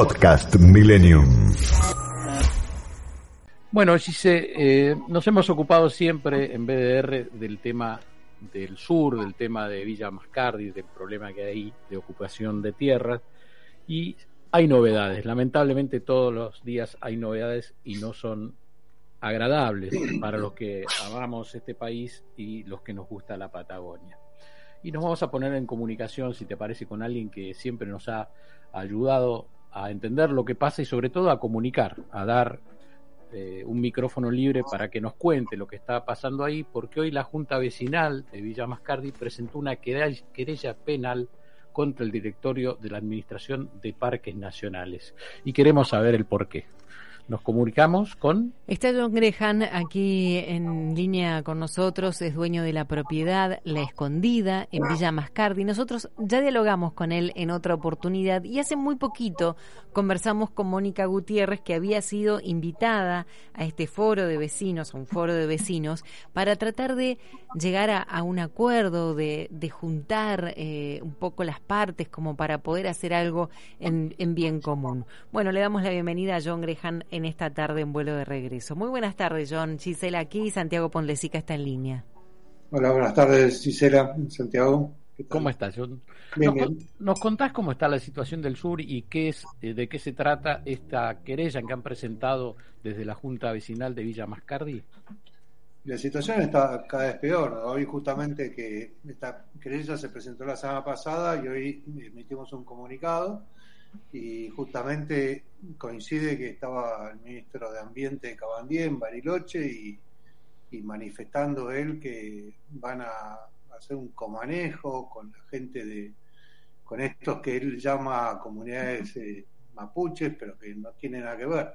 Podcast Millennium. Bueno, Gise, eh, nos hemos ocupado siempre en BDR del tema del sur, del tema de Villa Mascardi, del problema que hay de ocupación de tierras, y hay novedades. Lamentablemente todos los días hay novedades y no son agradables para los que amamos este país y los que nos gusta la Patagonia. Y nos vamos a poner en comunicación, si te parece, con alguien que siempre nos ha ayudado a entender lo que pasa y sobre todo a comunicar, a dar eh, un micrófono libre para que nos cuente lo que está pasando ahí, porque hoy la Junta Vecinal de Villa Mascardi presentó una querella penal contra el directorio de la Administración de Parques Nacionales y queremos saber el por qué. Nos comunicamos con... Está John Grehan aquí en línea con nosotros, es dueño de la propiedad La Escondida en Villa Mascardi. Nosotros ya dialogamos con él en otra oportunidad y hace muy poquito conversamos con Mónica Gutiérrez, que había sido invitada a este foro de vecinos, a un foro de vecinos, para tratar de llegar a, un acuerdo, de, juntar eh, un poco las partes como para poder hacer algo en, en bien común. Bueno, le damos la bienvenida a John Grehan en esta tarde en vuelo de regreso. Muy buenas tardes, John. Gisela aquí, Santiago Ponlesica está en línea. Hola, buenas tardes, Gisela, Santiago. ¿Cómo estás, John? nos, contás cómo está la situación del sur y qué es, eh, de qué se trata esta querella que han presentado desde la Junta Vecinal de Villa Mascardi? La situación está cada vez peor. Hoy justamente que esta querella se presentó la semana pasada y hoy emitimos un comunicado y justamente coincide que estaba el ministro de Ambiente de Cabandí en Bariloche y, manifestando él que van a hacer un comanejo con la gente de, con estos que él llama comunidades eh, mapuches, pero que no tienen nada que ver.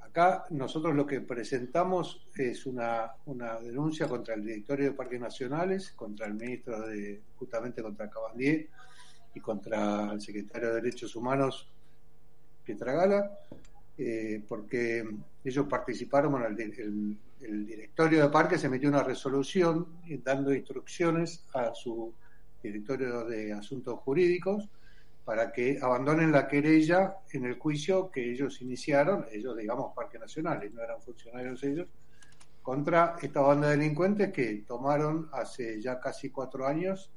Acá nosotros lo que presentamos es una, una denuncia contra el directorio de Parques Nacionales, contra el ministro de, justamente contra Cabandier, y contra el secretario de Derechos Humanos, Pietragala, eh, porque ellos participaron, el, directorio de parques emitió una resolución dando instrucciones a su directorio de asuntos jurídicos para que abandonen la querella en el juicio que ellos iniciaron, ellos digamos parques nacionales, no eran funcionarios ellos, contra esta banda de delincuentes que tomaron hace ya casi cuatro años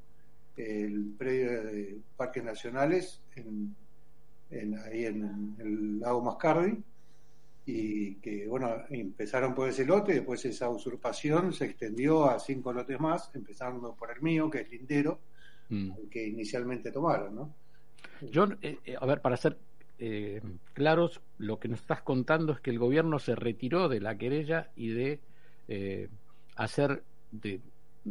el predio de parques nacionales en, ahí en, el lago Mascardi y que bueno empezaron por ese lote después esa usurpación se extendió a cinco lotes más empezando por el mío que es Lindero mm. que inicialmente tomaron ¿no? John eh, eh, a ver para ser eh, claros lo que nos estás contando es que el gobierno se retiró de la querella y de hacer de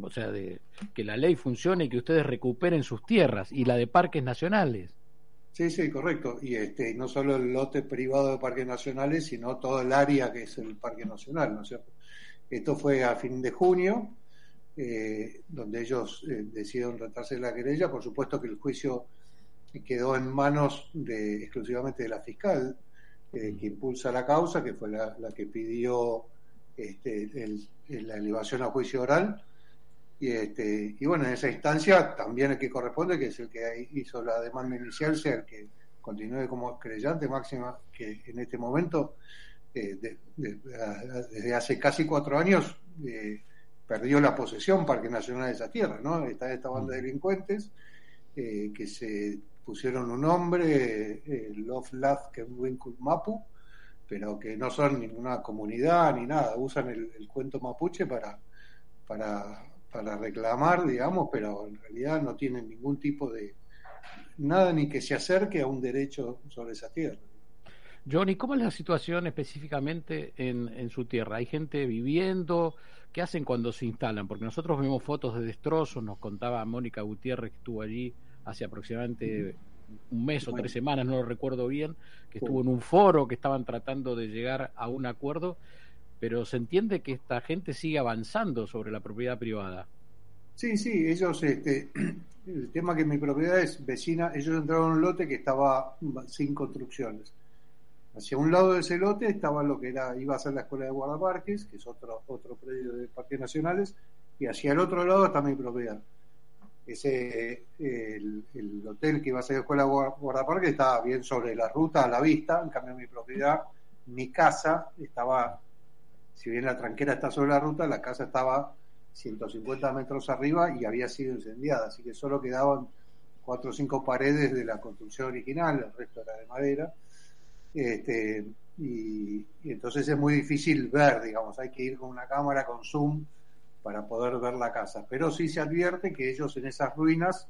o sea, de que la ley funcione y que ustedes recuperen sus tierras y la de parques nacionales. Sí, sí, correcto. Y este, no solo el lote privado de parques nacionales, sino todo el área que es el parque nacional, ¿no es cierto? Esto fue a fin de junio, eh, donde ellos eh, decidieron tratarse de la querella. Por supuesto que el juicio quedó en manos de, exclusivamente de la fiscal, eh, que impulsa la causa, que fue la, que pidió este, la elevación a juicio oral y, este, y bueno, en esa instancia también el que corresponde, que es el que hizo la demanda inicial, sea el que continúe como creyente máxima, que en este momento, eh, desde hace casi cuatro años, eh, perdió la posesión Parque Nacional de esa tierra, ¿no? Está esta banda de delincuentes eh, que se pusieron un nombre, Love Love Kenwinkle Mapu, pero que no son ninguna comunidad ni nada, usan el, el cuento mapuche para, para para reclamar, digamos, pero en realidad no tienen ningún tipo de nada ni que se acerque a un derecho sobre esa tierra. Johnny, ¿cómo es la situación específicamente en, en su tierra? ¿Hay gente viviendo? ¿Qué hacen cuando se instalan? Porque nosotros vemos fotos de destrozos, nos contaba Mónica Gutiérrez que estuvo allí hace aproximadamente un mes o tres semanas, no lo recuerdo bien, que estuvo en un foro que estaban tratando de llegar a un acuerdo pero se entiende que esta gente sigue avanzando sobre la propiedad privada. Sí, sí, ellos, este, el tema que mi propiedad es vecina, ellos entraron en un lote que estaba sin construcciones. Hacia un lado de ese lote estaba lo que era, iba a ser la escuela de guardaparques, que es otro, otro predio de parques nacionales, y hacia el otro lado está mi propiedad. ese el, el, hotel que iba a ser escuela guardaparque estaba bien sobre la ruta a la vista, en cambio mi propiedad, mi casa estaba, si bien la tranquera está sobre la ruta, la casa estaba 150 metros arriba y había sido incendiada, así que solo quedaban cuatro o cinco paredes de la construcción original, el resto era de madera. Este, y, y, entonces es muy difícil ver, digamos, hay que ir con una cámara con zoom para poder ver la casa. Pero sí se advierte que ellos en esas ruinas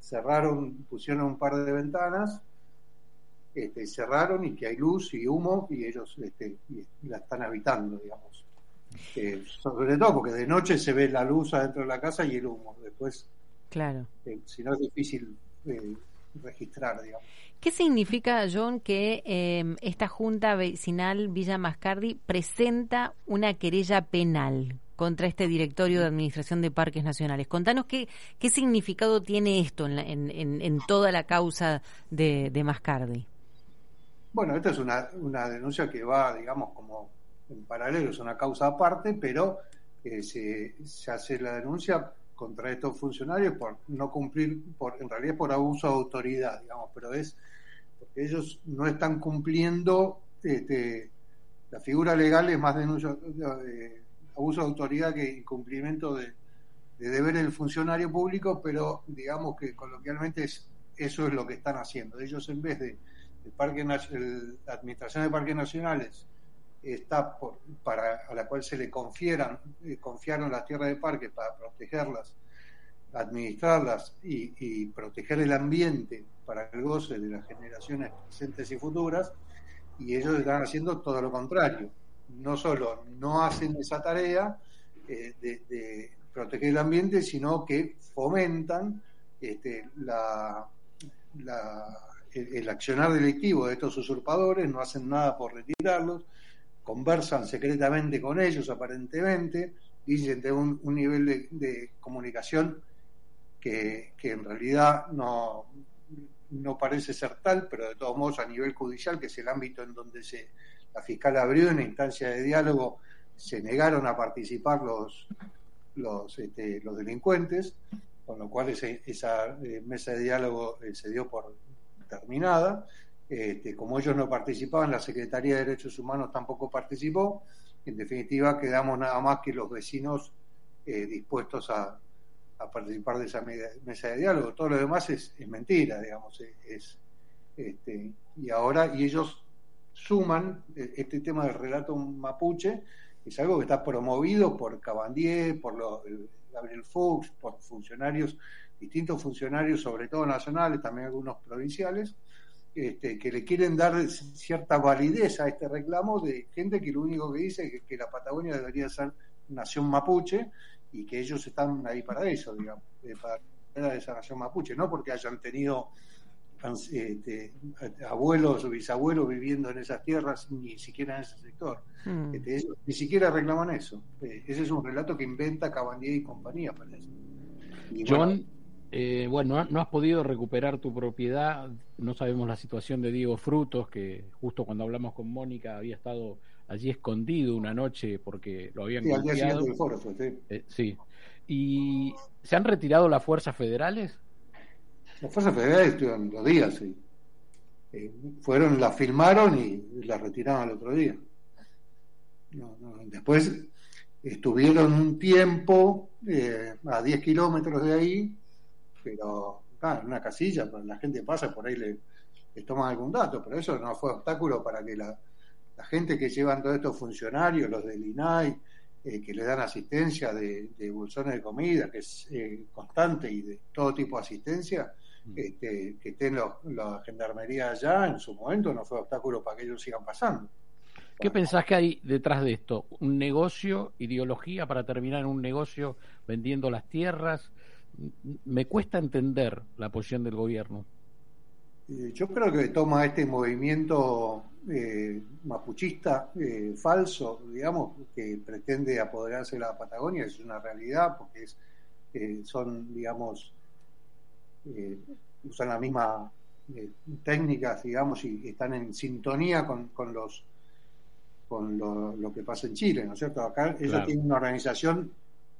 cerraron, pusieron un par de ventanas, este, cerraron y que hay luz y humo y ellos este, la están habitando, digamos. Eh, sobre todo porque de noche se ve la luz adentro de la casa y el humo. Después, claro. Eh, si no es difícil eh, registrar, digamos. ¿Qué significa, John, que eh, esta Junta Vecinal Villa Mascardi presenta una querella penal contra este directorio de Administración de Parques Nacionales? Contanos qué, qué significado tiene esto en, la, en, en, en toda la causa de, de, Mascardi. Bueno, esta es una, una denuncia que va, digamos, como en paralelo, es una causa aparte, pero eh, se, se hace la denuncia contra estos funcionarios por no cumplir, por en realidad por abuso de autoridad, digamos, pero es porque ellos no están cumpliendo, este, la figura legal es más denuncia, eh, abuso de autoridad que incumplimiento de, de deber del funcionario público, pero digamos que coloquialmente es, eso es lo que están haciendo. Ellos en vez de el parque la administración de parques nacionales está por, para a la cual se le confieran eh, confiaron las tierras de parque para protegerlas administrarlas y, proteger el ambiente para el goce de las generaciones presentes y futuras y ellos están haciendo todo lo contrario. No solo no hacen esa tarea eh, de, proteger el ambiente sino que fomentan este, la el, el accionar delictivo de estos usurpadores no hacen nada por retirarlos conversan secretamente con ellos, aparentemente, dicen de un, un nivel de, comunicación que, que, en realidad no, no parece ser tal, pero de todos modos a nivel judicial, que es el ámbito en donde se, la fiscal abrió una instancia de diálogo, se negaron a participar los, los, este, los delincuentes, con lo cual ese, esa eh, mesa de diálogo eh, se dio por terminada. Este, como ellos no participaban, la Secretaría de Derechos Humanos tampoco participó. En definitiva, quedamos nada más que los vecinos eh, dispuestos a, participar de esa mesa de diálogo. Todo lo demás es, es mentira, digamos. Es, este, y ahora, y ellos suman eh, este tema del relato mapuche, es algo que está promovido por Cabandier, por los, Gabriel Fuchs, por funcionarios, distintos funcionarios, sobre todo nacionales, también algunos provinciales, este, que le quieren dar cierta validez a este reclamo de gente que lo único que dice es que, que la Patagonia debería ser nación mapuche y que ellos están ahí para eso, digamos, eh, para esa nación mapuche, no porque hayan tenido este, abuelos o bisabuelos viviendo en esas tierras, ni siquiera en ese sector. Mm. Este, ellos, ni siquiera reclaman eso. Eh, ese es un relato que inventa Cabandier y compañía, parece. Y John, bueno, eh, bueno, no has podido recuperar tu propiedad, no sabemos la situación de Diego Frutos, que justo cuando hablamos con Mónica había estado allí escondido una noche porque lo habían sí, golpeado. Del foro, fue, sí. Eh, sí. ¿Y se han retirado las fuerzas federales? Las fuerzas federales estuvieron dos días, sí. Eh, fueron, la filmaron y la retiraron al otro día. No, no. Después estuvieron un tiempo eh, a 10 kilómetros de ahí pero claro, en una casilla, pues la gente pasa, por ahí le, le toman algún dato, pero eso no fue obstáculo para que la, la gente que llevan todos estos funcionarios, los del INAI, eh, que le dan asistencia de, de, bolsones de comida, que es eh, constante y de todo tipo de asistencia, mm. este, que estén los, la gendarmería allá en su momento, no fue obstáculo para que ellos sigan pasando. ¿Qué pensás que hay detrás de esto? ¿Un negocio, ideología para terminar en un negocio vendiendo las tierras? Me cuesta entender la posición del gobierno. Eh, yo creo que toma este movimiento eh, mapuchista eh, falso, digamos, que pretende apoderarse de la Patagonia, es una realidad porque es, eh, son, digamos, eh, usan la misma eh, técnicas, digamos, y están en sintonía con, con los con lo, lo, que pasa en Chile, ¿no es cierto? Acá ellos claro. tienen una organización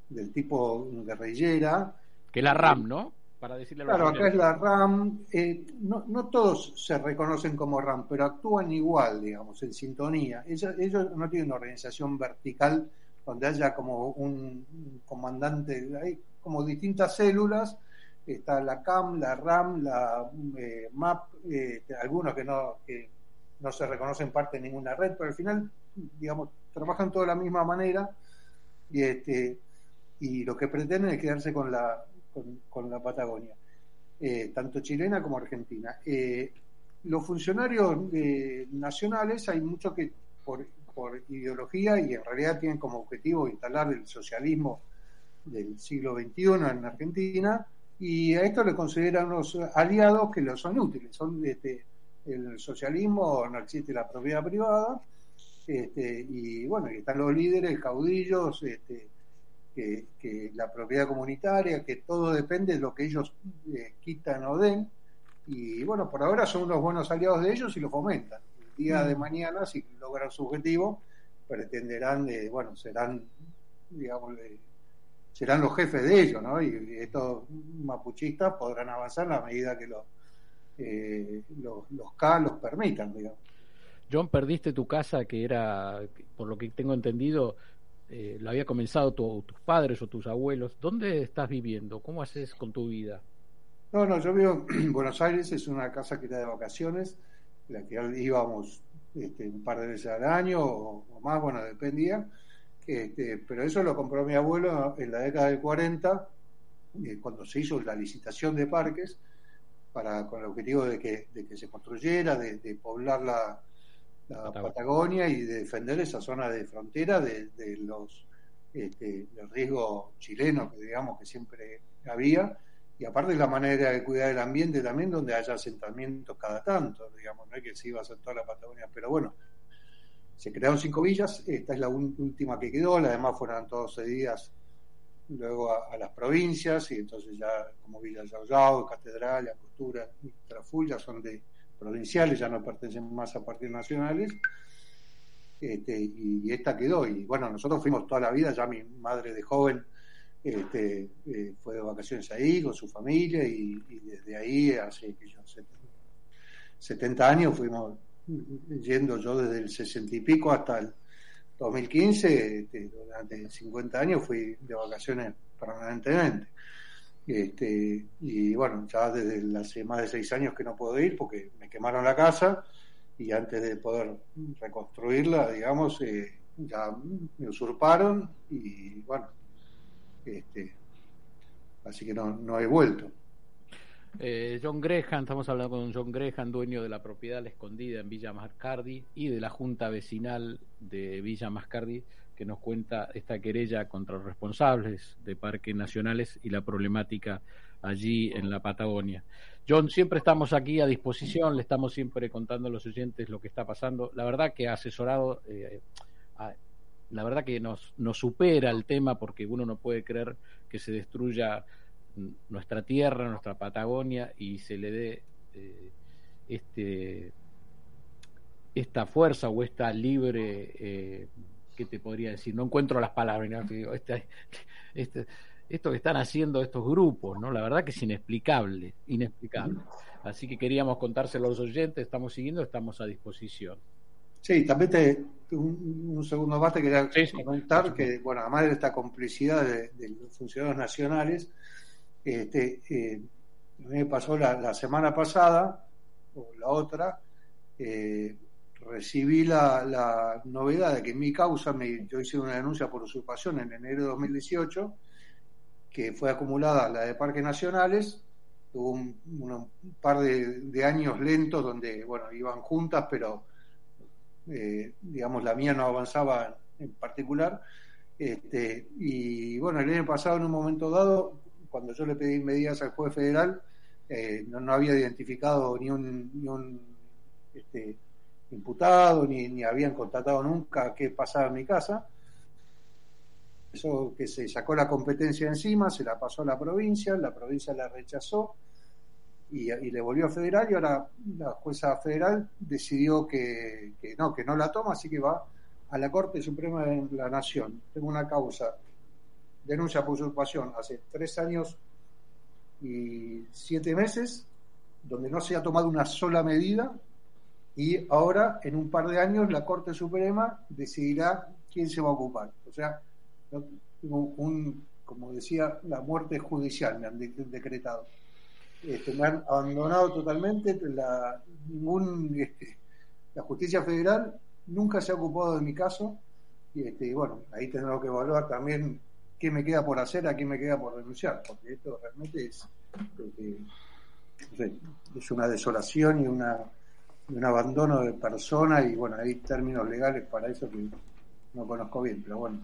del tipo guerrillera, que la RAM, ¿no? para decirle a Claro, acá es la RAM. Eh, no, no, todos se reconocen como RAM, pero actúan igual, digamos, en sintonía. Ellos, ellos no tienen una organización vertical donde haya como un comandante, hay como distintas células. Está la CAM, la RAM, la eh, MAP, eh, algunos que no, que no se reconocen parte de ninguna red, pero al final, digamos, trabajan todos de la misma manera y, este, y lo que pretenden es quedarse con la, con, la Patagonia, eh, tanto chilena como argentina. Eh, los funcionarios eh, nacionales hay muchos que por, por, ideología y en realidad tienen como objetivo instalar el socialismo del siglo XXI en Argentina y a esto le consideran unos aliados que lo son útiles. Son este, el socialismo, no existe la propiedad privada este, y bueno, están los líderes, caudillos, este, que, la propiedad comunitaria, que todo depende de lo que ellos eh, quitan o den. Y bueno, por ahora son unos buenos aliados de ellos y lo fomentan. El día de mm. mañana, si logran su objetivo, pretenderán, eh, bueno, serán, digamos, serán los jefes de ellos, ¿no? Y estos mapuchistas podrán avanzar a medida que los, eh, los, los K los permitan, digamos. John, perdiste tu casa que era, por lo que tengo entendido, eh, lo había comenzado tus padres o tus abuelos. ¿Dónde estás viviendo? ¿Cómo haces con tu vida? No, no, yo vivo en Buenos Aires, es una casa que era de vacaciones, la que íbamos este, un par de veces al año o, más, bueno, dependía. Este, pero eso lo compró mi abuelo en la década del 40, eh, cuando se hizo la licitación de parques, para, con el objetivo de que, de que se construyera, de, de poblar la, la Patagonia. Y de defender esa zona de frontera de, los este, del riesgo chileno que digamos que siempre había y aparte la manera de cuidar el ambiente también donde haya asentamientos cada tanto digamos no es que se iba a hacer toda la Patagonia pero bueno se crearon cinco villas esta es la última que quedó las demás fueron todos cedidas luego a, las provincias y entonces ya como Villa Yao Catedral, Costura y Traful ya son de provinciales, ya no pertenecen más a partidos nacionales, este, y, esta quedó. Y bueno, nosotros fuimos toda la vida, ya mi madre de joven este, eh, fue de vacaciones ahí con su familia y, desde ahí, hace que yo, 70 años, fuimos yendo yo desde el 60 y pico hasta el 2015, este, durante 50 años fui de vacaciones permanentemente. Este, y bueno, ya desde hace más de seis años que no puedo ir porque me quemaron la casa y antes de poder reconstruirla, digamos, eh, ya me usurparon y bueno, este, así que no, no he vuelto. Eh, John Gresham, estamos hablando con John Gresham, dueño de la propiedad Escondida en Villa Mascardi y de la Junta Vecinal de Villa Mascardi, que nos cuenta esta querella contra los responsables de parques nacionales y la problemática allí en la Patagonia. John, siempre estamos aquí a disposición, le estamos siempre contando a los oyentes lo que está pasando. La verdad que ha asesorado, eh, la verdad que nos, nos supera el tema porque uno no puede creer que se destruya nuestra tierra, nuestra Patagonia y se le dé eh, este esta fuerza o esta libre eh, ¿qué te podría decir? No encuentro las palabras, este, este, esto que están haciendo estos grupos, ¿no? La verdad que es inexplicable, inexplicable. Así que queríamos contárselo a los oyentes, estamos siguiendo, estamos a disposición. Sí, también te, un, segundo más te quería comentar que, bueno, además de esta complicidad de, los funcionarios nacionales, este, eh, me pasó la, la, semana pasada, o la otra, eh, recibí la, novedad de que en mi causa, yo hice una denuncia por usurpación en enero de 2018, que fue acumulada la de parques nacionales, tuvo un, par de, años lentos donde, bueno, iban juntas, pero eh, digamos la mía no avanzaba en particular. Este, y bueno, el año pasado, en un momento dado, cuando yo le pedí medidas al juez federal, eh, no, había identificado ni un, ni un este, imputado, ni, ni habían constatado nunca qué pasaba en mi casa. Eso que se sacó la competencia encima, se la pasó a la provincia, la provincia la rechazó y, le volvió a federal y ahora la jueza federal decidió que, no, que no la toma, así que va a la Corte Suprema de la Nación. Tengo una causa, denuncia por usurpación, hace tres años y siete meses donde no se ha tomado una sola medida y ahora en un par de años la Corte Suprema decidirá quién se va a ocupar. O sea, un, como decía, la muerte judicial me han decretado. Este, me han abandonado totalmente, la, ningún, este, la justicia federal nunca se ha ocupado de mi caso y este, bueno, ahí tendremos que evaluar también qué me queda por hacer, a qué me queda por renunciar, porque esto realmente es, es una desolación y una, un abandono de persona y bueno, hay términos legales para eso que no conozco bien, pero bueno.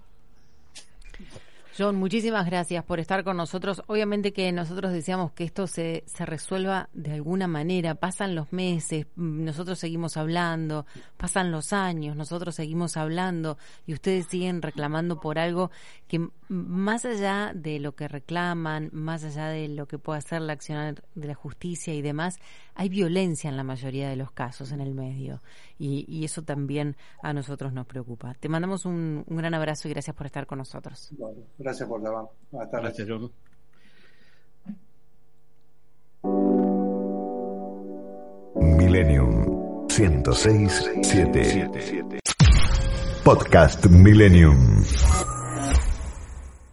John, muchísimas gracias por estar con nosotros. Obviamente que nosotros deseamos que esto se, se resuelva de alguna manera. Pasan los meses, mm, nosotros seguimos hablando, pasan los años, nosotros seguimos hablando y ustedes siguen reclamando por algo que más allá de lo que reclaman, más allá de lo que pueda hacer la acción de la justicia y demás, hay violencia en la mayoría de los casos en el medio y, y eso también a nosotros nos preocupa. Te mandamos un, un gran abrazo y gracias por estar con nosotros. Gracias por llamar. Hasta Gracias, John. Millennium 106 7. Podcast Millennium.